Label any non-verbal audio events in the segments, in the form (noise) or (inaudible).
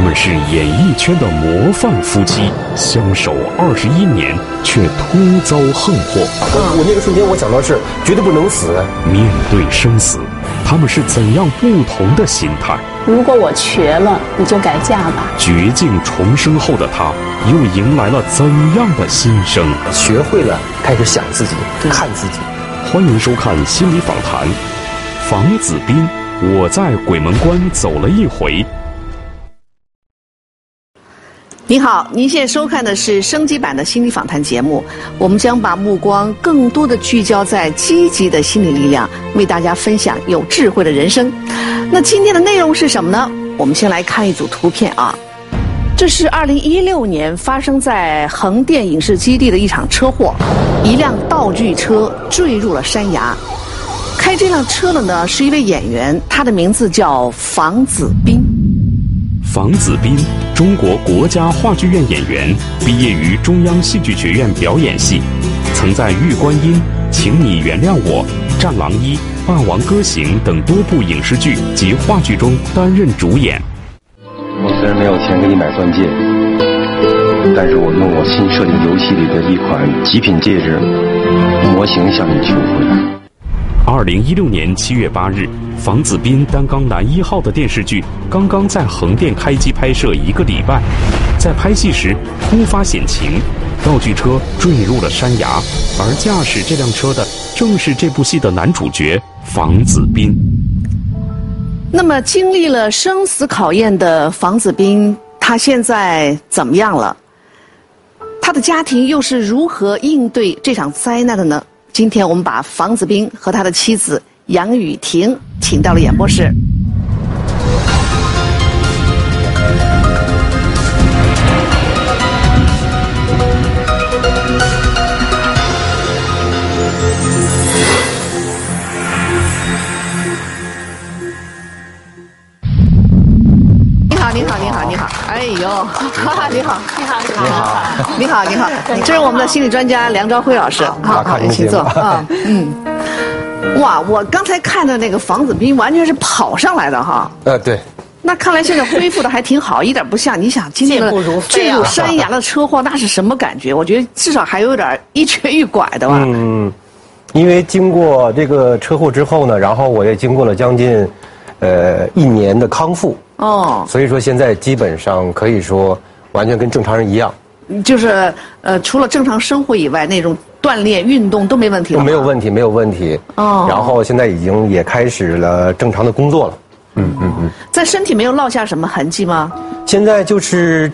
他们是演艺圈的模范夫妻，相守二十一年，却突遭横祸。我我那个瞬间，我想到是绝对不能死。面对生死，他们是怎样不同的心态？如果我瘸了，你就改嫁吧。绝境重生后的他，又迎来了怎样的新生？学会了开始想自己，看自己。欢迎收看心理访谈，房子斌，我在鬼门关走了一回。您好，您现在收看的是升级版的心理访谈节目，我们将把目光更多的聚焦在积极的心理力量，为大家分享有智慧的人生。那今天的内容是什么呢？我们先来看一组图片啊，这是二零一六年发生在横店影视基地的一场车祸，一辆道具车坠入了山崖，开这辆车的呢是一位演员，他的名字叫房子斌。房子斌，中国国家话剧院演员，毕业于中央戏剧学院表演系，曾在《玉观音》《请你原谅我》《战狼一》《霸王歌行》等多部影视剧及话剧中担任主演。我虽然没有钱给你买钻戒，但是我用我新设定游戏里的一款极品戒指模型向你求婚。二零一六年七月八日，房子斌担纲男一号的电视剧刚刚在横店开机拍摄一个礼拜，在拍戏时突发险情，道具车坠入了山崖，而驾驶这辆车的正是这部戏的男主角房子斌。那么，经历了生死考验的房子斌，他现在怎么样了？他的家庭又是如何应对这场灾难的呢？今天我们把房子斌和他的妻子杨雨婷请到了演播室。好，你好，你好，你好！哎呦，哈哈，你好，你好，你好，你好，你好，这是我们的心理专家梁朝辉老师。好好，请坐啊。嗯，哇，我刚才看的那个房子斌完全是跑上来的哈。呃，对。那看来现在恢复的还挺好，一点不像你想经历了坠入山崖的车祸，那是什么感觉？我觉得至少还有点一瘸一拐的吧。嗯，因为经过这个车祸之后呢，然后我也经过了将近，呃，一年的康复。哦。所以说现在基本上可以说完全跟正常人一样。就是呃，除了正常生活以外，那种锻炼运动都没问题。都没有问题，没有问题。哦。然后现在已经也开始了正常的工作了。嗯嗯嗯，在身体没有落下什么痕迹吗？现在就是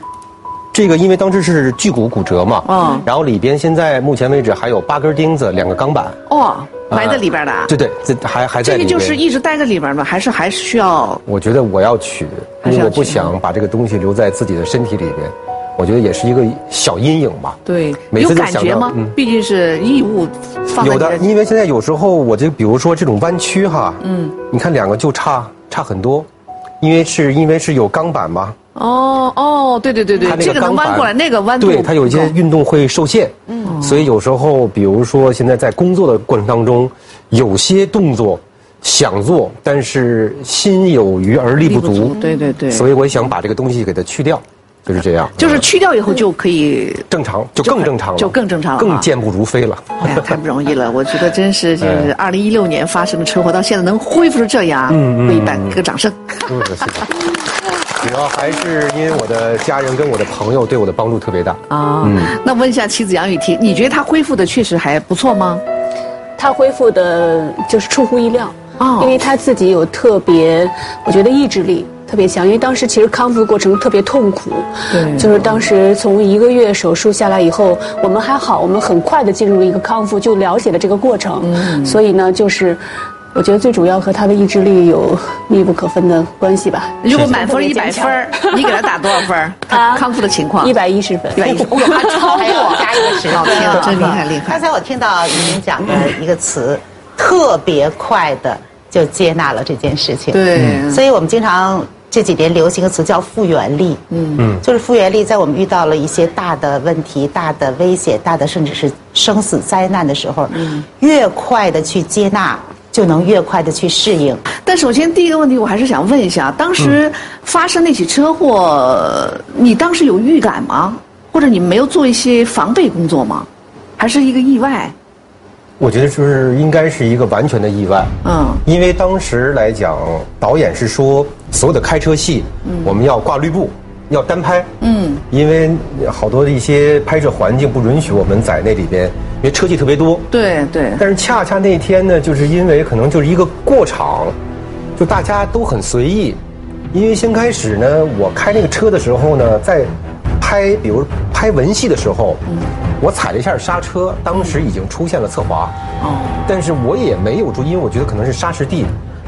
这个，因为当时是距骨骨折嘛，嗯，然后里边现在目前为止还有八根钉子，两个钢板。哦，埋在里边的。对对，这还还在。这个就是一直待在里边吗？还是还是需要？我觉得我要取，因为我不想把这个东西留在自己的身体里边。我觉得也是一个小阴影吧。对，有感觉吗？毕竟是异物放有的，因为现在有时候我就比如说这种弯曲哈，嗯，你看两个就差。差很多，因为是因为是有钢板嘛。哦哦，对对对对，这个能弯过来，那个弯对它有一些运动会受限。嗯，所以有时候，比如说现在在工作的过程当中，有些动作想做，但是心有余而力不足。对对对。所以我想把这个东西给它去掉。就是这样，就是去掉以后就可以正常，就更正常了，就更正常了，更健步如飞了。哎呀，太不容易了！我觉得真是，就是 (laughs) 二零一六年发生的车祸，到现在能恢复成这样，嗯嗯，给个掌声。嗯，谢谢。主要还是因为我的家人跟我的朋友对我的帮助特别大啊。嗯，那问一下妻子杨雨婷，你觉得她恢复的确实还不错吗？她恢复的就是出乎意料啊，因为她自己有特别，我觉得意志力。特别强，因为当时其实康复的过程特别痛苦，对，就是当时从一个月手术下来以后，我们还好，我们很快的进入了一个康复，就了解了这个过程，嗯，所以呢，就是我觉得最主要和他的意志力有密不可分的关系吧。如果满分一百分，(laughs) 你给他打多少分？(laughs) 他，康复的情况。一百一十分，一百一十分，(laughs) 超过。加一个十，真厉害厉害。刚才我听到您讲的一个词，特别快的就接纳了这件事情，对，所以我们经常。这几年流行个词叫复原力，嗯。嗯，就是复原力，在我们遇到了一些大的问题、大的危险、大的甚至是生死灾难的时候，嗯，越快的去接纳，就能越快的去适应。但首先第一个问题，我还是想问一下，当时发生那起车祸，你当时有预感吗？或者你没有做一些防备工作吗？还是一个意外？我觉得就是应该是一个完全的意外。嗯，因为当时来讲，导演是说所有的开车戏，我们要挂绿布，要单拍。嗯，因为好多的一些拍摄环境不允许我们在那里边，因为车技特别多。对对。但是恰恰那天呢，就是因为可能就是一个过场，就大家都很随意。因为先开始呢，我开那个车的时候呢，在拍，比如拍文戏的时候。我踩了一下刹车，当时已经出现了侧滑，哦，但是我也没有注意，因为我觉得可能是沙石地，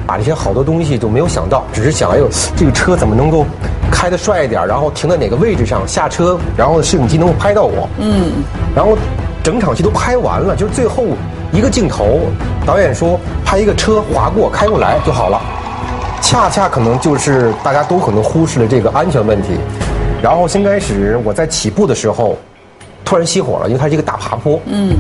把这些好多东西都没有想到，只是想，哎呦，这个车怎么能够开得帅一点，然后停在哪个位置上下车，然后摄影机能够拍到我，嗯，然后整场戏都拍完了，就是最后一个镜头，导演说拍一个车划过开过来就好了，恰恰可能就是大家都可能忽视了这个安全问题，然后先开始我在起步的时候。突然熄火了，因为它是一个大爬坡。嗯，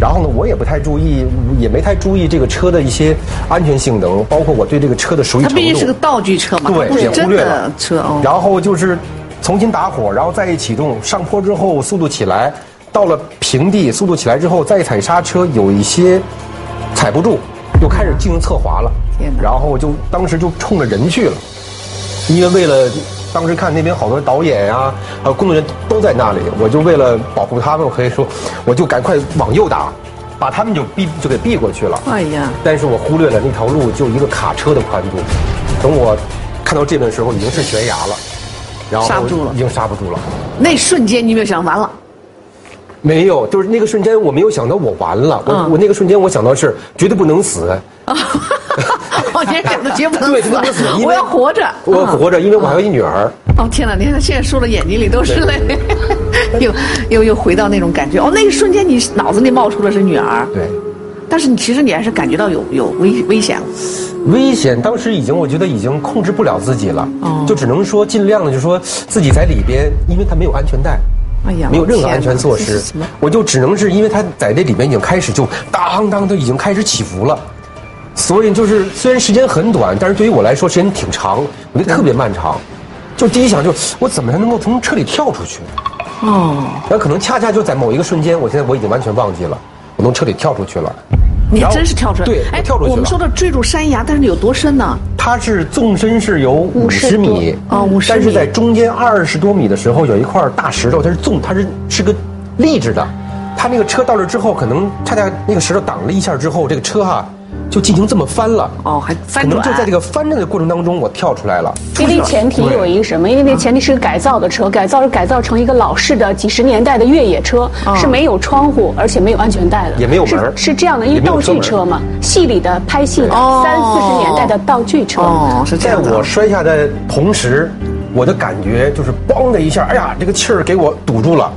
然后呢，我也不太注意，也没太注意这个车的一些安全性能，包括我对这个车的熟悉程度。它毕竟是个道具车嘛，对，也忽略了车。然后就是重新打火，然后再一启动，上坡之后速度起来，到了平地速度起来之后再踩刹车，有一些踩不住，又开始进行侧滑了。天！然后就当时就冲着人去了，因为为了。当时看那边好多导演呀，还有工作人员都在那里，我就为了保护他们，我可以说，我就赶快往右打，把他们就避就给避过去了。哎呀！但是我忽略了那条路就一个卡车的宽度，等我看到这边的时候已经是悬崖了，然后刹不住了，已经刹不住了。那瞬间你没有想完了？没有，就是那个瞬间我没有想到我完了，我我那个瞬间我想到是绝对不能死。哦，(laughs) 你想的绝不能死，我要活着，我活着，因为我还有一女儿。哦天哪，你看现在说的眼睛里都是泪，(laughs) 又又又回到那种感觉。哦，那个瞬间你脑子里冒出的是女儿。对，但是你其实你还是感觉到有有危危险。危险，当时已经我觉得已经控制不了自己了，就只能说尽量的就说自己在里边，因为他没有安全带，哎呀，没有任何安全措施，我就只能是因为他在这里面已经开始就当当都已经开始起伏了。所以就是，虽然时间很短，但是对于我来说时间挺长，我觉得特别漫长。就第一想，就我怎么才能够从车里跳出去？哦，那可能恰恰就在某一个瞬间，我现在我已经完全忘记了，我从车里跳出去了。你真是跳出来？对，哎，跳出去了。我们说的坠入山崖，但是有多深呢？它是纵深是有五十米，啊，五十米。但是在中间二十多米的时候，有一块大石头，它是纵，它是是个立着的。它那个车到这之后，可能恰恰那个石头挡了一下之后，这个车哈。就进行这么翻了哦，还翻可能就在这个翻转的过程当中，我跳出来了。因为前提有一个什么？因为那前提是个改造的车，改造是改造成一个老式的几十年代的越野车，是没有窗户，而且没有安全带的，也没有门。是这样的，因为道具车嘛，戏里的拍戏的三四十年代的道具车。哦，是在我摔下的同时，我的感觉就是嘣的一下，哎呀，这个气儿给我堵住了。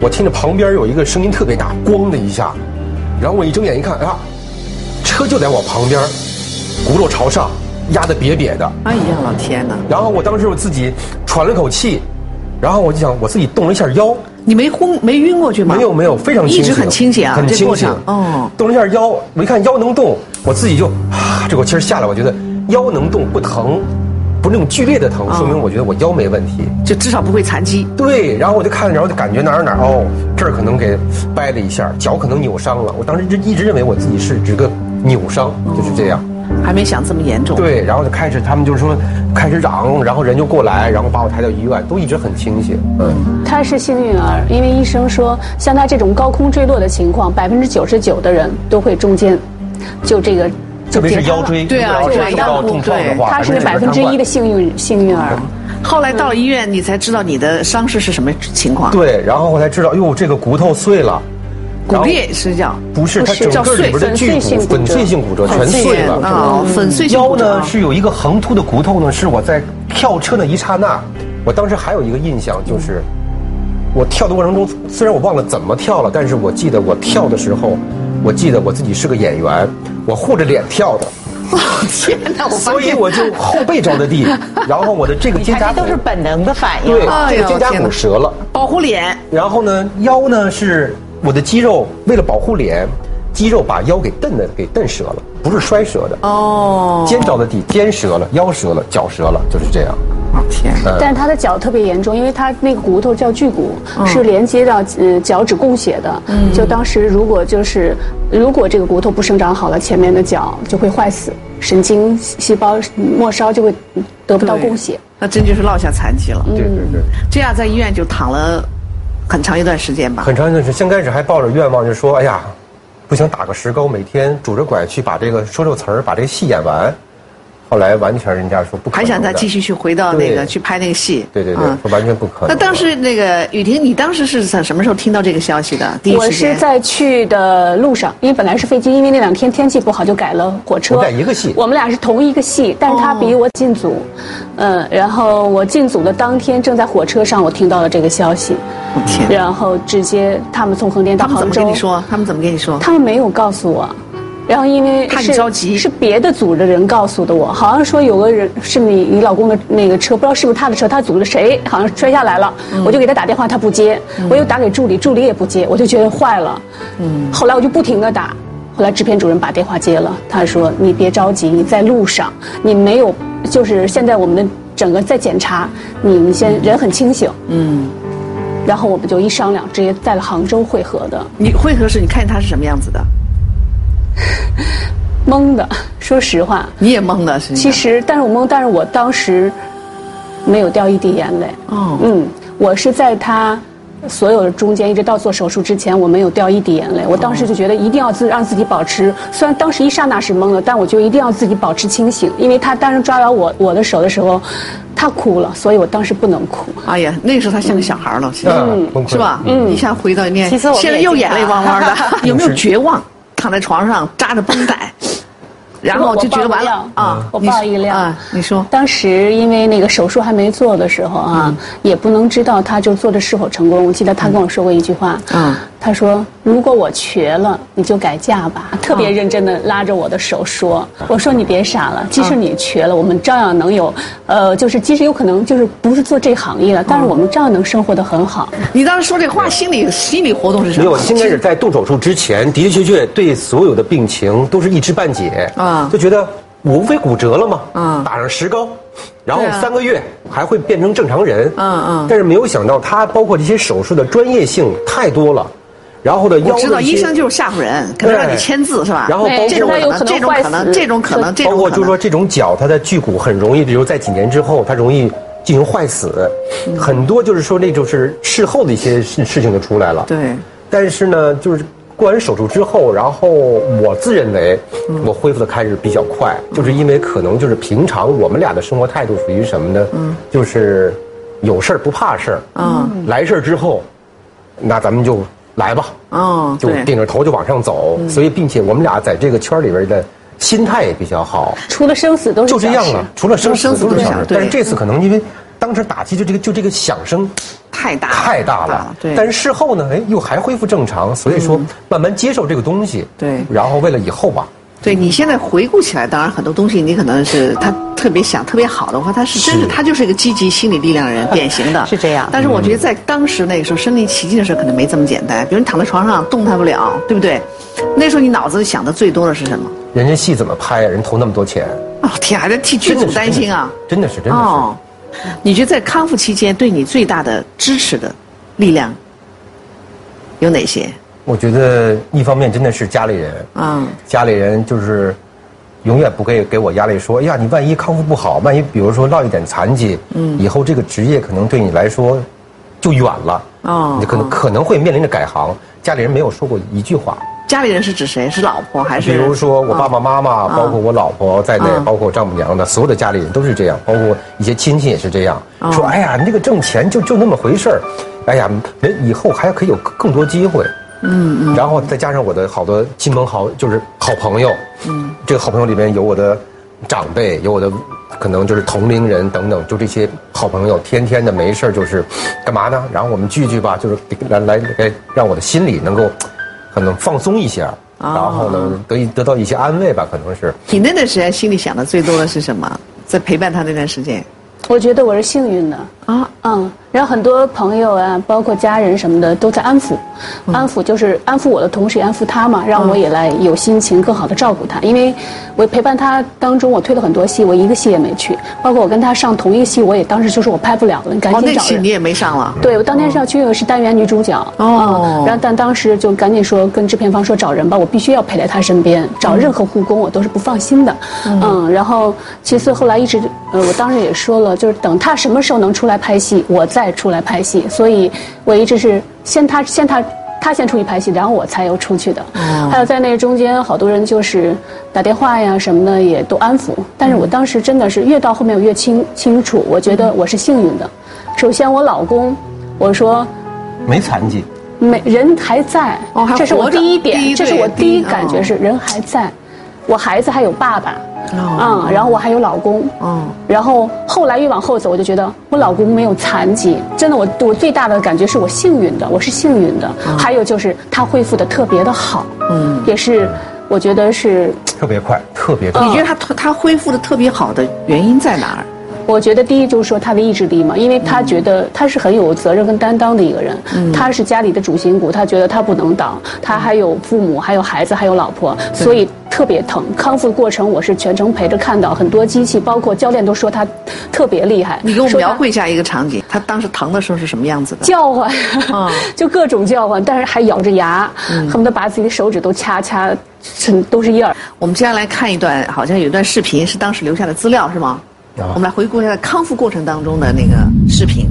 我听着旁边有一个声音特别大，咣的一下，然后我一睁眼一看，哎呀。车就在我旁边，轱辘朝上，压得瘪瘪的。哎呀，老天哪！然后我当时我自己喘了口气，然后我就想我自己动了一下腰。你没昏没晕过去吗？没有没有，非常清醒，一直很清醒啊，很清醒。哦，动了一下腰，我一看腰能动，我自己就啊，这口气下来，我觉得腰能动不疼。不是那种剧烈的疼，说明我觉得我腰没问题，就至少不会残疾。对，然后我就看，然后就感觉哪儿哪儿哦，这儿可能给掰了一下，脚可能扭伤了。我当时就一直认为我自己是这个扭伤，就是这样，还没想这么严重。对，然后就开始他们就是说开始嚷，然后人就过来，然后把我抬到医院，都一直很清醒。嗯，他是幸运儿，因为医生说像他这种高空坠落的情况，百分之九十九的人都会中间就这个。特别是腰椎，对啊，受到重创的话，他是百分之一的幸运幸运儿。后来到了医院，你才知道你的伤势是什么情况。对，然后我才知道，哟，这个骨头碎了，骨裂是这样不是，它整个里边的巨骨粉碎性骨折全碎了啊，粉碎性腰呢是有一个横突的骨头呢，是我在跳车那一刹那，我当时还有一个印象就是，我跳的过程中，虽然我忘了怎么跳了，但是我记得我跳的时候。我记得我自己是个演员，我护着脸跳的。天哪！所以我就后背着的地，(laughs) 然后我的这个肩胛骨都是本能的反应。对，这个肩胛骨折了，保护脸。然后呢，腰呢是我的肌肉，为了保护脸，肌肉把腰给蹬的给蹬折了。不是摔折的。哦，肩着的地，肩折了，腰折了，脚折了，就是这样。天！但是他的脚特别严重，因为他那个骨头叫距骨，是连接到呃脚趾供血的。嗯，就当时如果就是如果这个骨头不生长好了，前面的脚就会坏死，神经细胞末梢就会得不到供血。那真就是落下残疾了。对对对。这样在医院就躺了很长一段时间吧。很长一段时间，先开始还抱着愿望，就说：“哎呀，不行，打个石膏，每天拄着拐去把这个说这个词儿，把这个戏演完。”后来完全人家说不可能，还想再继续去回到那个去拍那个戏。对对对，说完全不可能。那当时那个雨婷，你当时是在什么时候听到这个消息的？我是在去的路上，因为本来是飞机，因为那两天天气不好，就改了火车。在一个戏。我们俩是同一个戏，但是他比我进组，嗯，然后我进组的当天正在火车上，我听到了这个消息，然后直接他们从横店到杭州。他们怎么跟你说？他们怎么跟你说？他们没有告诉我。然后因为是着急，是别的组的人告诉的我，好像说有个人是你你老公的那个车，不知道是不是他的车，他组的谁好像摔下来了，我就给他打电话，他不接，我又打给助理，助理也不接，我就觉得坏了。嗯，后来我就不停的打，后来制片主任把电话接了，他说你别着急，你在路上，你没有，就是现在我们的整个在检查，你你先人很清醒。嗯，然后我们就一商量，直接在了杭州会合的。你会合时你看见他是什么样子的？(laughs) 懵的，说实话，你也懵的，是。其实，但是我懵，但是我当时没有掉一滴眼泪。哦，嗯，我是在他所有的中间，一直到做手术之前，我没有掉一滴眼泪。我当时就觉得一定要自让自己保持，虽然当时一刹那是懵的，但我就一定要自己保持清醒，因为他当时抓到我我的手的时候，他哭了，所以我当时不能哭。哎呀，那个时候他像个小孩了，嗯，是吧？嗯，一下回到那，现在又眼泪汪汪的，(laughs) 有没有绝望？躺在床上扎着绷带，(laughs) 然后我就觉得完了啊！我报一辆啊！你说，当时因为那个手术还没做的时候啊，也不能知道他就做的是否成功。我记得他跟我说过一句话，嗯，他说：“如果我瘸了，你就改嫁吧。”特别认真的拉着我的手说：“我说你别傻了，即使你瘸了，我们照样能有，呃，就是即使有可能就是不是做这行业了，但是我们照样能生活的很好。”你当时说这话，心理心理活动是什么？没有，先开始在动手术之前，的的确确对所有的病情都是一知半解啊，就觉得我无非骨折了嘛，嗯，打上石膏，然后三个月还会变成正常人，嗯嗯，但是没有想到他包括这些手术的专业性太多了。然后呢？我知道医生就是吓唬人，可能让你签字是吧？然后包括这种可能，这种可能，这种可能，包括就是说这种脚它的距骨很容易，比如在几年之后它容易进行坏死，很多就是说那就是事后的一些事事情就出来了。对。但是呢，就是过完手术之后，然后我自认为我恢复的开始比较快，就是因为可能就是平常我们俩的生活态度属于什么呢？嗯。就是有事儿不怕事儿。嗯。来事儿之后，那咱们就。来吧，哦，就顶着头就往上走，所以并且我们俩在这个圈里边的心态也比较好。除了生死都是就这样了，除了生生死都是小事。但是这次可能因为当时打击就这个就这个响声太大太大了，对。但是事后呢，哎，又还恢复正常，所以说慢慢接受这个东西，对。然后为了以后吧。对你现在回顾起来，当然很多东西你可能是他特别想特别好的话，他是真是他就是一个积极心理力量人，典型的。是这样。但是我觉得在当时那个时候身临其境的时候，可能没这么简单。比如你躺在床上动弹不了，对不对？那时候你脑子想的最多的是什么？人家戏怎么拍啊？人投那么多钱。哦天，还在替剧组担心啊！真的是真的是。哦，你觉得在康复期间对你最大的支持的力量有哪些？我觉得一方面真的是家里人，嗯，家里人就是永远不给给我压力，说，哎呀，你万一康复不好，万一比如说落一点残疾，嗯，以后这个职业可能对你来说就远了，哦，你可能可能会面临着改行。家里人没有说过一句话。家里人是指谁？是老婆还是？比如说我爸爸妈妈，包括我老婆在内，包括我丈母娘的所有的家里人都是这样，包括一些亲戚也是这样，说，哎呀，你这个挣钱就就那么回事儿，哎呀，人以后还可以有更多机会。嗯嗯，然后再加上我的好多亲朋好就是好朋友，嗯，这个好朋友里面有我的长辈，有我的可能就是同龄人等等，就这些好朋友，天天的没事就是干嘛呢？然后我们聚聚吧，就是来来来，让我的心里能够可能放松一下，然后呢得以得到一些安慰吧，可能是。你那段时间心里想的最多的是什么？在陪伴他那段时间，我觉得我是幸运的啊，嗯。然后很多朋友啊，包括家人什么的，都在安抚，安抚就是安抚我的同时也安抚他嘛，让我也来有心情更好的照顾他。因为我陪伴他当中，我推了很多戏，我一个戏也没去。包括我跟他上同一个戏，我也当时就说我拍不了了，你赶紧找人。那戏你也没上了？对，我当天是要去的是单元女主角。哦。然后但当时就赶紧说跟制片方说找人吧，我必须要陪在他身边，找任何护工我都是不放心的。嗯。然后其次后来一直，呃，我当时也说了，就是等他什么时候能出来拍戏，我再。出来拍戏，所以我一直是先他先他他先出去拍戏，然后我才又出去的。还有在那中间，好多人就是打电话呀什么的，也都安抚。但是我当时真的是越到后面我越清清楚，我觉得我是幸运的。首先我老公，我说没残疾，没人还在，这是我第一点，这是我第一感觉是人还在，我孩子还有爸爸。嗯，然后我还有老公，嗯，然后后来越往后走，我就觉得我老公没有残疾，真的，我我最大的感觉是我幸运的，我是幸运的。还有就是他恢复的特别的好，嗯，也是我觉得是特别快，特别快。你觉得他他恢复的特别好的原因在哪儿？我觉得第一就是说他的意志力嘛，因为他觉得他是很有责任跟担当的一个人，他是家里的主心骨，他觉得他不能倒，他还有父母，还有孩子，还有老婆，所以特别疼。康复过程我是全程陪着看到，很多机器，包括教练都说他特别厉害。你给我描绘一下一个场景，他当时疼的时候是什么样子的？叫唤，(laughs) 就各种叫唤，但是还咬着牙，恨不得把自己的手指都掐掐成都是印儿。我们接下来看一段，好像有一段视频是当时留下的资料，是吗？我们来回顾一下康复过程当中的那个视频。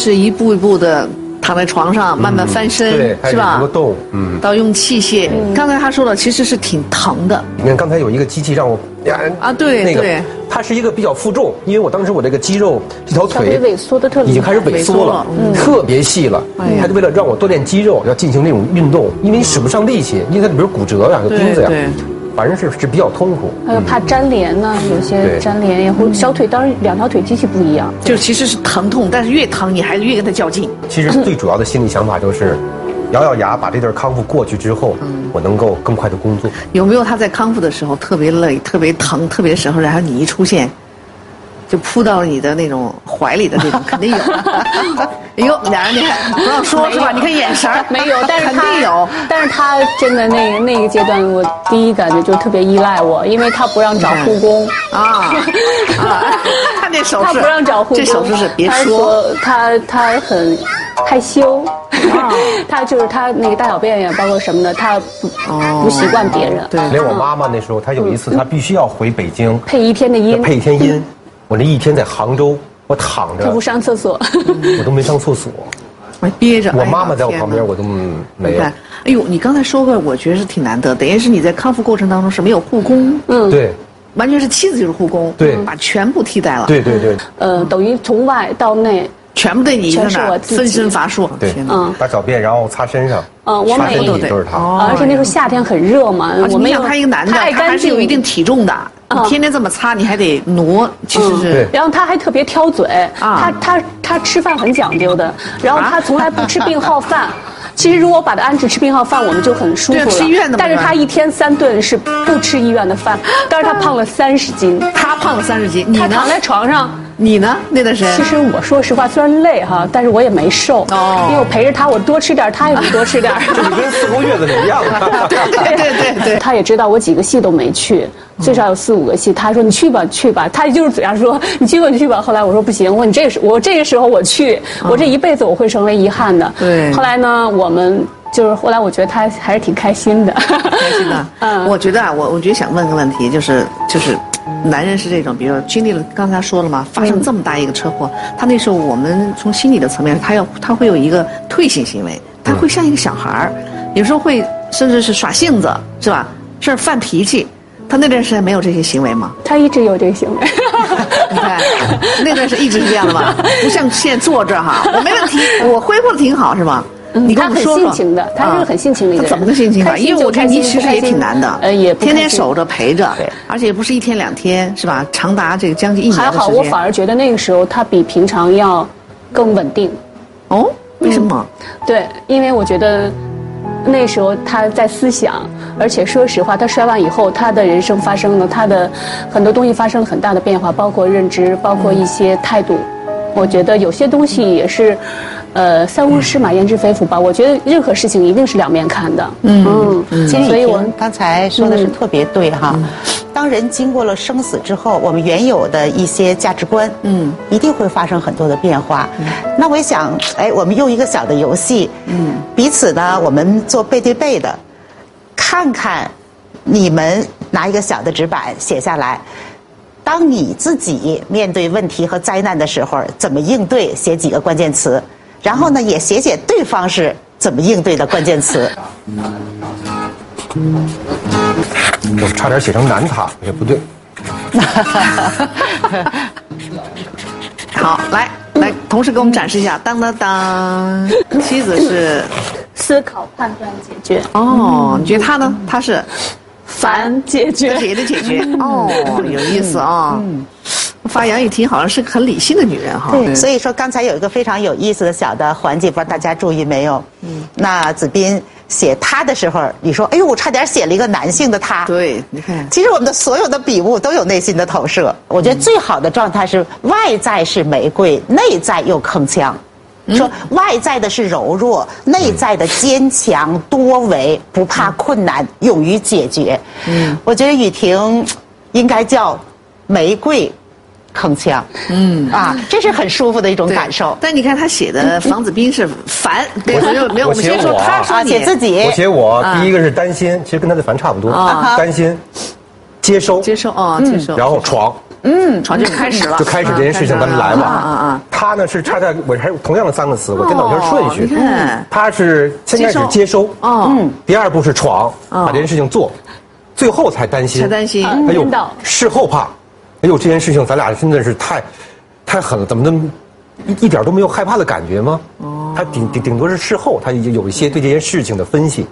是一步一步的躺在床上，慢慢翻身，是吧？个动，嗯，到用器械。刚才他说了，其实是挺疼的。你看刚才有一个机器让我啊，对，那个它是一个比较负重，因为我当时我这个肌肉这条腿萎缩的特已经开始萎缩了，特别细了。他就为了让我锻炼肌肉，要进行那种运动，因为你使不上力气，因为它里边骨折呀，有钉子呀。反正是是比较痛苦，还有怕粘连呢，有些粘连也会小腿，当然两条腿机器不一样，就其实是疼痛，但是越疼你还是越跟他较劲。其实最主要的心理想法就是，咬咬牙把这段康复过去之后，我能够更快的工作。有没有他在康复的时候特别累、特别疼、特别时候，然后你一出现？就扑到你的那种怀里的那种，肯定有。(laughs) 哎呦，俩人你看不让说是吧？你看眼神没有，但是肯定有。但是他真的那个那个阶段，我第一感觉就特别依赖我，因为他不让找护工啊。(laughs) 他那手势，他不让找护工，这手势是别说。他他很害羞，(laughs) 他就是他那个大小便呀，包括什么的，他不不习惯别人。对，连我妈妈那时候，她有一次她必须要回北京配一天的音，配一天音。我那一天在杭州，我躺着，他不上厕所，(laughs) 我都没上厕所，我憋着。我妈妈在我旁边，我都没有。哎呦，你刚才说过，我觉得是挺难得，等于是你在康复过程当中是没有护工，嗯，对，完全是妻子就是护工，对，把全部替代了，对对对，呃，等于从外到内全部对你在那分身乏术，对，嗯，大小便然后擦身上，嗯，我每都是他，而且那时候夏天很热嘛，我没有他一个男的，他还是有一定体重的。你天天这么擦，你还得挪，其实是。然后他还特别挑嘴，他他他吃饭很讲究的，然后他从来不吃病号饭。(laughs) 其实如果把他安置吃病号饭，我们就很舒服了。吃医院的。但是他一天三顿是不吃医院的饭，但是他胖了三十斤。他胖了三十斤，他躺在床上。你呢？那段时间？其实我说实话，虽然累哈，但是我也没瘦，因为我陪着他，我多吃点，他也多吃点。(laughs) 就跟四姑月子是一样。对对对对。他也知道我几个戏都没去，最少有四五个戏。他说：“你去吧，去吧。”他就是嘴上说：“你去吧，你去吧。”后来我说：“不行，我你这时我这个时候我去，我这一辈子我会成为遗憾的。”对。后来呢，我们就是后来，我觉得他还是挺开心的。开心的。(laughs) 嗯。我觉得啊，我我觉得想问个问题，就是就是。男人是这种，比如说经历了刚才说了嘛，发生这么大一个车祸，他那时候我们从心理的层面，他要他会有一个退行行为，他会像一个小孩儿，有时候会甚至是耍性子，是吧？甚至犯脾气。他那段时间没有这些行为吗？(laughs) 他一直有这个行为。你看，那段是一直是这样的吧？不像现在坐这儿哈，我没问题，我恢复的挺好，是吧？你跟我说说。他很性情的，他是个很性情的人。怎么个性情法？因为我看您其实也挺难的，呃，也天天守着陪着，而且不是一天两天，是吧？长达这个将近一年还好，我反而觉得那个时候他比平常要更稳定。哦，为什么？对，因为我觉得那时候他在思想，而且说实话，他摔完以后，他的人生发生了他的很多东西发生了很大的变化，包括认知，包括一些态度。我觉得有些东西也是。呃，三无师马焉知非福吧？我觉得任何事情一定是两面看的。嗯嗯，其实所以我们刚才说的是特别对哈。当人经过了生死之后，我们原有的一些价值观，嗯，一定会发生很多的变化。那我也想，哎，我们用一个小的游戏，嗯，彼此呢，我们做背对背的，看看你们拿一个小的纸板写下来，当你自己面对问题和灾难的时候，怎么应对？写几个关键词。然后呢，也写写对方是怎么应对的关键词。我差点写成难他，也不对。(laughs) 好，来来，同时给我们展示一下。当当当，妻子是思考、判断、解决。哦，你觉得他呢？他是烦解决，解的解决。哦，有意思啊。发杨雨婷好像是个很理性的女人哈，对，所以说刚才有一个非常有意思的小的环节，不知道大家注意没有？嗯，那子斌写他的时候，你说，哎呦，我差点写了一个男性的他。对，你看，其实我们的所有的笔误都有内心的投射。我觉得最好的状态是外在是玫瑰，内在又铿锵。说外在的是柔弱，内在的坚强多维，不怕困难，勇于解决。嗯，我觉得雨婷应该叫玫瑰。铿锵，嗯。啊，这是很舒服的一种感受。但你看他写的房子斌是烦，没有没有，我们先说他说写自己，我写我第一个是担心，其实跟他的烦差不多，担心，接收接收啊接收，然后闯，嗯。闯就开始了，就开始这件事情咱们来吧啊啊，他呢是差在我还是同样的三个词，我颠倒一下顺序，他是先开始接收，嗯，第二步是闯，把这件事情做，最后才担心，才担心，哎呦，事后怕。哎呦，这件事情咱俩真的是太，太狠了！怎么能一一点都没有害怕的感觉吗？哦，他顶顶顶多是事后，他已经有一些对这件事情的分析。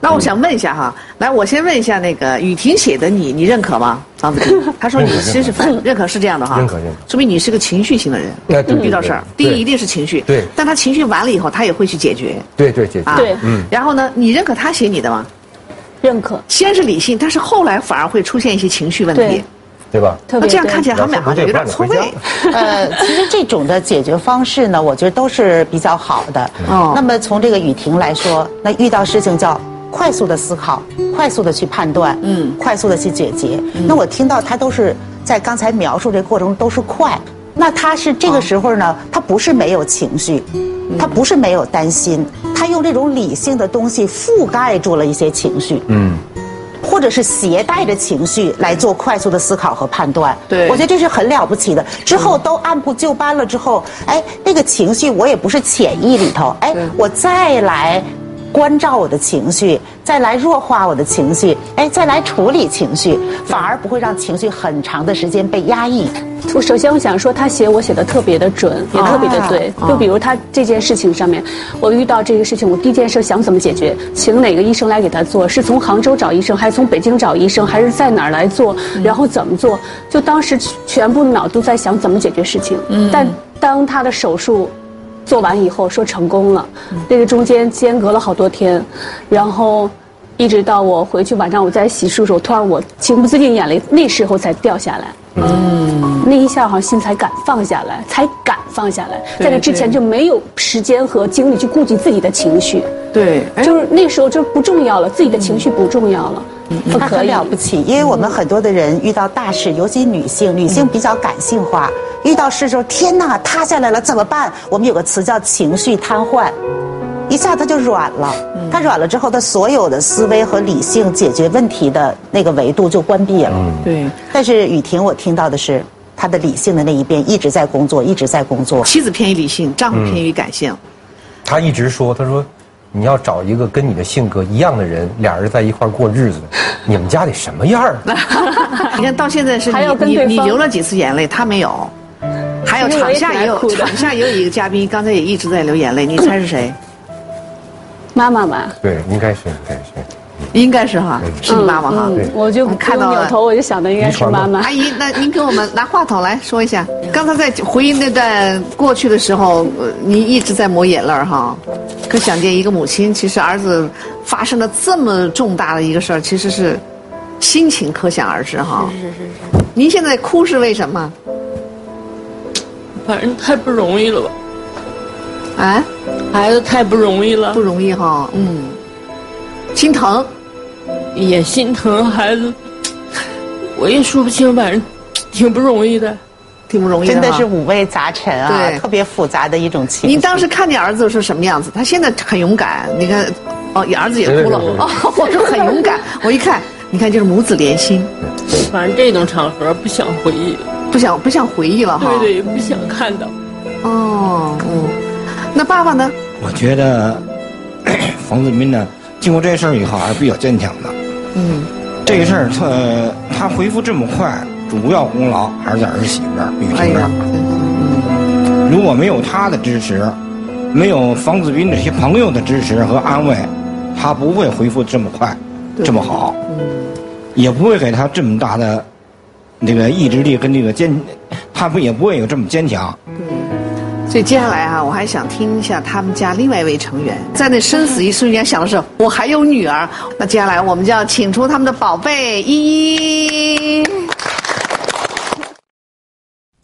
那我想问一下哈，来，我先问一下那个雨婷写的你，你认可吗？张子平，(laughs) 他说你其实是认可是这样的哈，认可认可，说明你是个情绪型的人。那对遇到事儿，第一一定是情绪，对，但他情绪完了以后，他也会去解决。对对解决。对，嗯。然后呢，你认可他写你的吗？认可。先是理性，但是后来反而会出现一些情绪问题。对吧？那这样看起来他们俩好像有点错位。呃，其实这种的解决方式呢，我觉得都是比较好的。哦。那么从这个雨婷来说，那遇到事情叫快速的思考，快速的去判断，嗯，快速的去解决。那我听到他都是在刚才描述这过程中都是快。那他是这个时候呢，他不是没有情绪，他不是没有担心，他用这种理性的东西覆盖住了一些情绪。嗯。或者是携带着情绪来做快速的思考和判断，对我觉得这是很了不起的。之后都按部就班了之后，哎，那个情绪我也不是潜意里头，哎，我再来。关照我的情绪，再来弱化我的情绪，哎，再来处理情绪，反而不会让情绪很长的时间被压抑。我首先我想说，他写我写的特别的准，也特别的对。就比如他这件事情上面，我遇到这个事情，我第一件事想怎么解决，请哪个医生来给他做，是从杭州找医生，还是从北京找医生，还是在哪儿来做，然后怎么做？就当时全部脑都在想怎么解决事情。但当他的手术。做完以后说成功了，那个中间间隔了好多天，然后一直到我回去晚上我在洗漱的时候，突然我情不自禁眼泪那时候才掉下来，嗯，那一下好像心才敢放下来，才敢放下来，在那之前就没有时间和精力去顾及自己的情绪，对，就是那时候就不重要了，自己的情绪不重要了。他很了不起，因为我们很多的人遇到大事，尤其女性，女性比较感性化，遇到事时候，天哪，塌下来了怎么办？我们有个词叫情绪瘫痪，一下他就软了。他软了之后，他所有的思维和理性解决问题的那个维度就关闭了。对。但是雨婷，我听到的是她的理性的那一边一直在工作，一直在工作。妻子偏于理性，丈夫偏于感性。他一直说，他说。你要找一个跟你的性格一样的人，俩人在一块过日子，(laughs) 你们家得什么样儿？(laughs) 你看到现在是你你你流了几次眼泪，他没有。还有场下也有场下也有一个嘉宾，刚才也一直在流眼泪，你猜是谁？妈妈吧？对，应该是应该是，应该是哈，是你妈妈哈。我就看到扭头，我就想的应该是妈妈。阿姨，那您给我们拿话筒来说一下，刚才在回忆那段过去的时候，您一直在抹眼泪哈。可想见一个母亲，其实儿子发生了这么重大的一个事儿，其实是心情可想而知哈。是是是是。您现在哭是为什么？反正太不容易了吧？啊，孩子太不容易了，不容易哈。嗯，心疼，也心疼孩子。我也说不清，反正挺不容易的，挺不容易的。真的是五味杂陈啊，特别复杂的一种情绪。您当时看见儿子是什么样子？他现在很勇敢。你看，哦，儿子也哭了。哦，我说很勇敢。我一看，你看就是母子连心。反正这种场合不想回忆。不想不想回忆了哈，对对，不想看到。哦，嗯，那爸爸呢？我觉得 (coughs) 冯子斌呢，经过这事儿以后还是比较坚强的。嗯，这个事儿他他回复这么快，主要功劳还是在儿媳妇儿。嗯，如果没有他的支持，没有房子斌这些朋友的支持和安慰，他不会回复这么快，这么好。嗯，也不会给他这么大的。那个意志力跟这个坚，他不也不会有这么坚强。对，所以接下来啊，我还想听一下他们家另外一位成员，在那生死一瞬间想的是，我还有女儿。那接下来我们就要请出他们的宝贝依依。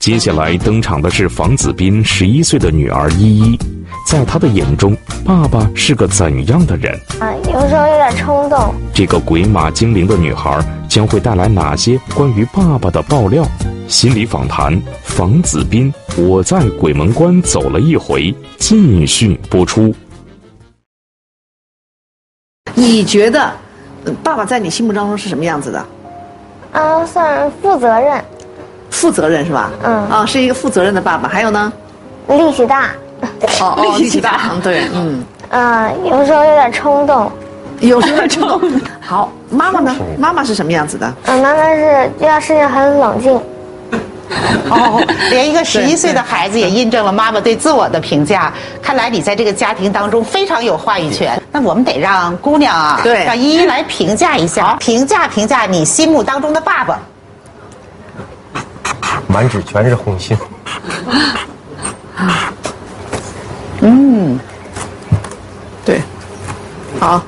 接下来登场的是房子斌十一岁的女儿依依，在他的眼中，爸爸是个怎样的人？啊，有时候有点冲动。这个鬼马精灵的女孩将会带来哪些关于爸爸的爆料？心理访谈，房子斌，我在鬼门关走了一回，继续播出。你觉得，爸爸在你心目当中是什么样子的？啊，算负责任。负责任是吧？嗯。啊，是一个负责任的爸爸。还有呢？力气大。哦哦，(laughs) 力气大。对，嗯。啊，有时候有点冲动。有时候冲动。好，妈妈呢？妈妈是什么样子的？嗯，妈妈是遇到事情很冷静。哦，连一个十一岁的孩子也印证了妈妈对自我的评价。看来你在这个家庭当中非常有话语权。那我们得让姑娘啊，对，让依依来评价一下，评价评价你心目当中的爸爸。满纸全是红心。嗯，对，好，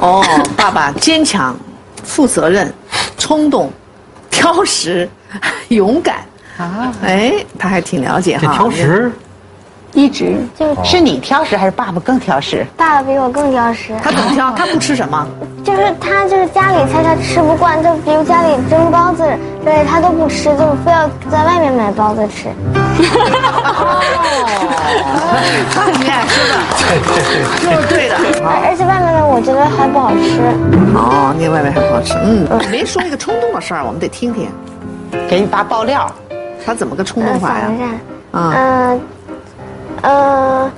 哦，爸爸坚强、负责任、冲动、(laughs) 挑食、(laughs) 勇敢啊！哎，他还挺了解哈。挑食。一直就是是你挑食还是爸爸更挑食？爸爸比我更挑食。他怎么挑？(laughs) 他不吃什么？就是他就是家里菜他吃不惯，就比如家里蒸包子之类他都不吃，就非要在外面买包子吃。哦，(laughs) 你爱吃的，说的对的。而且外面的我觉得还不好吃。哦，那外面还不好吃？嗯。没说一个冲动的事儿，我们得听听。给你爸爆料，他怎么个冲动法呀？啊。嗯。嗯，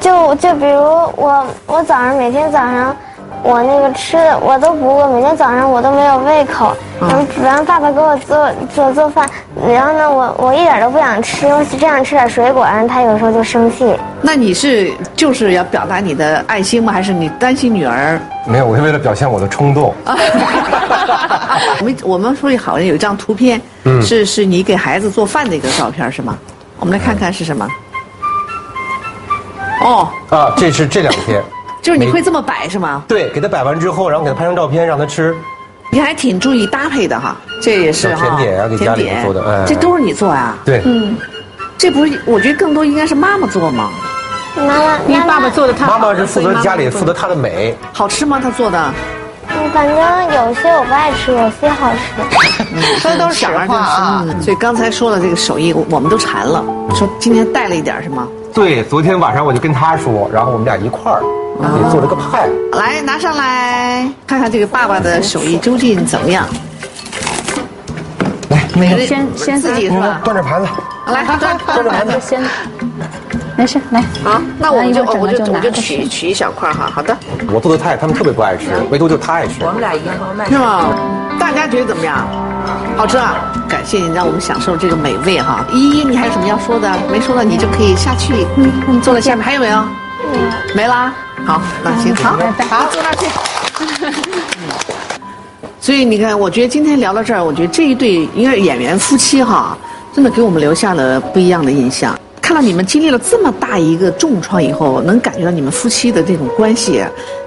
就就比如我，我早上每天早上，我那个吃的我都不饿，每天早上我都没有胃口。然后然后爸爸给我做做做饭，然后呢，我我一点都不想吃，我只想吃点水果，然后他有时候就生气。那你是就是要表达你的爱心吗？还是你担心女儿？没有，我是为了表现我的冲动。(laughs) 我们我们说好像有一张图片，是是你给孩子做饭的一个照片，是吗？我们来看看是什么。哦，啊，这是这两天，(laughs) 就是你会这么摆是吗？对，给他摆完之后，然后给他拍张照片让他吃。你还挺注意搭配的哈，这也是甜点啊，给家里做的，哎，这都是你做啊？对，嗯，这不是，我觉得更多应该是妈妈做吗？妈妈，因为爸爸做的，他妈妈是负责家里负责他的美，好吃吗？他做的？嗯，反正有些我不爱吃，有些好吃。(laughs) 说的都是实话啊。所以刚才说的这个手艺，我们都馋了。说今天带了一点是吗？对，昨天晚上我就跟他说，然后我们俩一块儿给做了个派。来，拿上来看看这个爸爸的手艺究竟怎么样。来，每个先先自己是吧？端着盘子。来，端 (laughs) 端着盘子先。没事，来。好，那我们就我就我就取取一小块哈。好的。我做的菜他们特别不爱吃，唯独就他爱吃。我们俩一样卖。是吗？大家觉得怎么样？好吃啊！感谢你让我们享受这个美味哈。依依，你还有什么要说的？没说的你就可以下去。嗯，坐在下面还有没有？没啦。好，那行，好，好，坐那去。(laughs) 所以你看，我觉得今天聊到这儿，我觉得这一对应该是演员夫妻哈，真的给我们留下了不一样的印象。看到你们经历了这么大一个重创以后，能感觉到你们夫妻的这种关系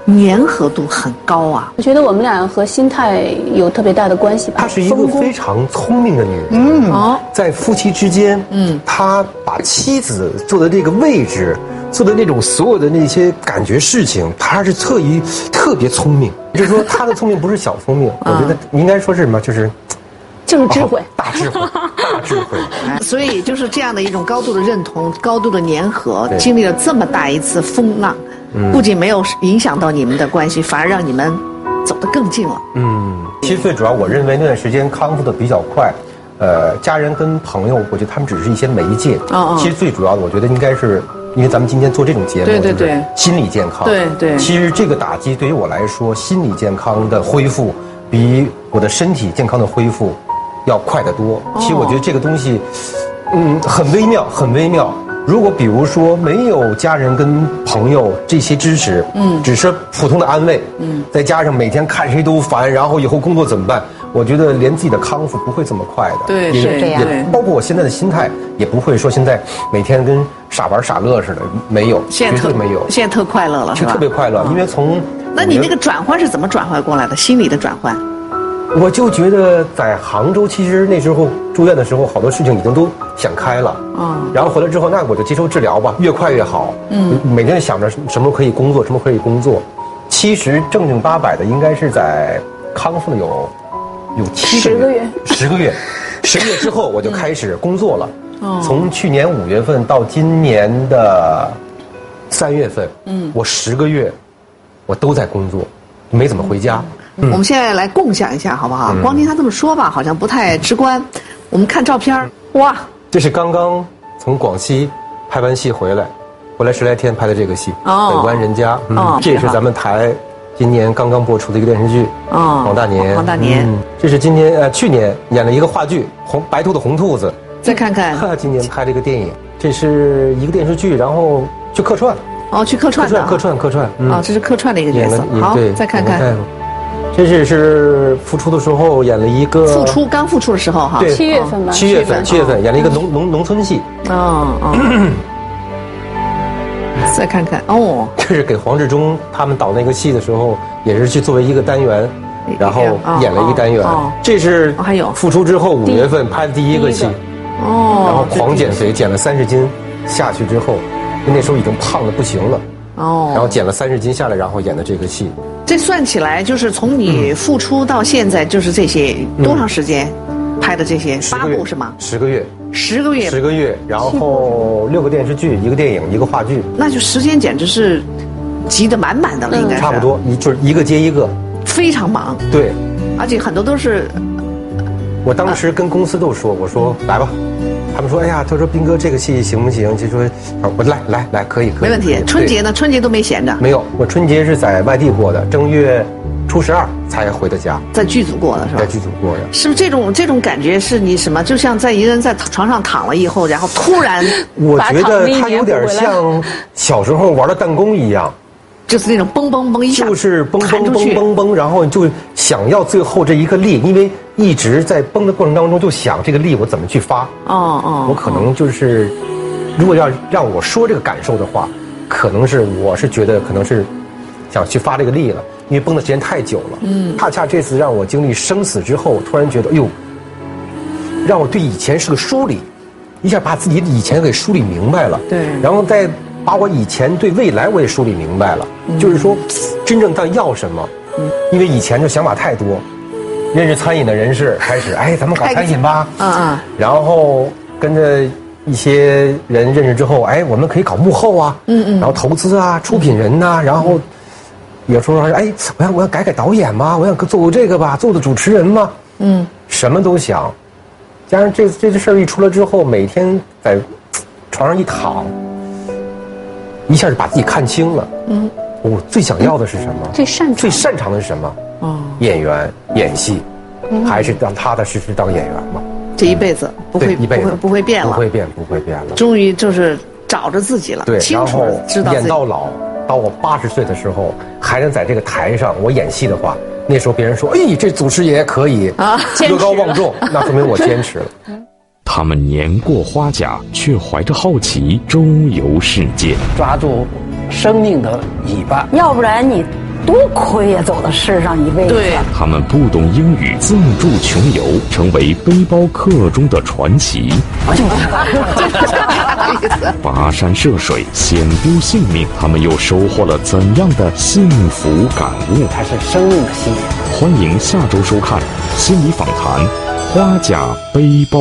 粘合度很高啊。我觉得我们俩和心态有特别大的关系吧。她是一个非常聪明的女人。嗯，哦，在夫妻之间，嗯，她把妻子坐的这个位置，做的那种所有的那些感觉事情，她是特意特别聪明。就是说，她的聪明不是小聪明，(laughs) 我觉得应该说是什么，就是。就是智慧，大智慧，(laughs) 大智慧。所以就是这样的一种高度的认同，高度的粘合，经历了这么大一次风浪，不仅没有影响到你们的关系，反而让你们走得更近了。嗯，其实最主要，我认为那段时间康复的比较快，呃，家人跟朋友，我觉得他们只是一些媒介。哦其实最主要的，我觉得应该是因为咱们今天做这种节目，对对对，心理健康。对对。其实这个打击对于我来说，心理健康的恢复比我的身体健康的恢复。要快得多。其实我觉得这个东西，嗯，很微妙，很微妙。如果比如说没有家人跟朋友这些支持，嗯，只是普通的安慰，嗯，再加上每天看谁都烦，然后以后工作怎么办？我觉得连自己的康复不会这么快的。对，是这样。包括我现在的心态，也不会说现在每天跟傻玩傻乐似的，没有，绝对没有。现在特快乐了，是吧？特别快乐，因为从……那你那个转换是怎么转换过来的？心理的转换？我就觉得在杭州，其实那时候住院的时候，好多事情已经都想开了。嗯，然后回来之后，那我就接受治疗吧，越快越好。嗯，每天想着什么时候可以工作，什么可以工作。其实正经八百的，应该是在康复了有有七个月，十个月，十个月 (laughs) 之后我就开始工作了。哦，从去年五月份到今年的三月份，嗯，我十个月我都在工作，没怎么回家。我们现在来共享一下，好不好？光听他这么说吧，好像不太直观。我们看照片哇，这是刚刚从广西拍完戏回来，回来十来天拍的这个戏《哦北关人家》。哦，这也是咱们台今年刚刚播出的一个电视剧《哦黄大年》。黄大年，这是今年呃去年演了一个话剧《红白兔的红兔子》。再看看，(laughs) 今年拍了一个电影，这是一个电视剧，然后去客串。哦，去客串的。客串，客串，客串。啊，这是客串的一个角色。好，再看看。这是是复出的时候演了一个复出刚复出的时候哈，七月份吧，七月份七月份演了一个农农农村戏。哦哦。(clears throat) 再看看哦，这是给黄志忠他们导那个戏的时候，也是去作为一个单元，然后演了一个单元。这是还有复出之后五月份拍的第一个戏。哦。然后狂减肥，减了三十斤，下去之后，那时候已经胖的不行了。哦。然后减了三十斤下来，然后演的这个戏。这算起来就是从你复出到现在，就是这些多长时间拍的这些八部是吗？十个月，十个月，十个月，然后六个电视剧，一个电影，一个话剧。那就时间简直是挤得满满的了，应该差不多，一就是一个接一个，非常忙。对，而且很多都是。我当时跟公司都说，我说来吧。他们说：“哎呀，他说斌哥这个戏行不行？”就说：“我来来来，可以可以。”没问题。春节呢？春节都没闲着。没有，我春节是在外地过的，正月初十二才回的家。在剧组过的是吧？在剧组过的。是不是这种这种感觉是你什么？就像在一个人在床上躺了以后，然后突然，我觉得他有点像小时候玩的弹弓一样。就是那种嘣嘣嘣一下，就是嘣嘣嘣嘣嘣，然后就想要最后这一个力，因为一直在崩的过程当中，就想这个力我怎么去发。哦哦，我可能就是，如果要让我说这个感受的话，可能是我是觉得可能是想去发这个力了，因为崩的时间太久了。嗯，恰恰这次让我经历生死之后，突然觉得，哎呦，让我对以前是个梳理，一下把自己以前给梳理明白了。对，然后再。把我以前对未来我也梳理明白了，就是说，真正到要什么？因为以前就想法太多，认识餐饮的人士 (laughs) 开始，哎，咱们搞餐饮吧。嗯嗯。然后跟着一些人认识之后，哎，我们可以搞幕后啊。嗯嗯。然后投资啊，出品人呐，然后有时候说，哎，我想我要改改导演吧，我想做做这个吧，做做主持人嘛。嗯。什么都想，加上这这件事儿一出来之后，每天在 (tsk) 床上一躺。一下就把自己看清了。嗯，我最想要的是什么？最擅长最擅长的是什么？哦，演员演戏，还是让踏踏实实当演员嘛。这一辈子不会一辈子不会变了，不会变不会变了。终于就是找着自己了，对，然后演到老，到我八十岁的时候还能在这个台上我演戏的话，那时候别人说：“哎，这祖师爷可以啊，德高望重。”那说明我坚持了。(laughs) 他们年过花甲，却怀着好奇周游世界，抓住生命的尾巴，要不然你。多亏呀，走到世上一辈子。对，他们不懂英语，自助穷游，成为背包客中的传奇。跋山涉水，险丢性命，他们又收获了怎样的幸福感悟？它是生命的信念。欢迎下周收看《心理访谈》，花甲背包。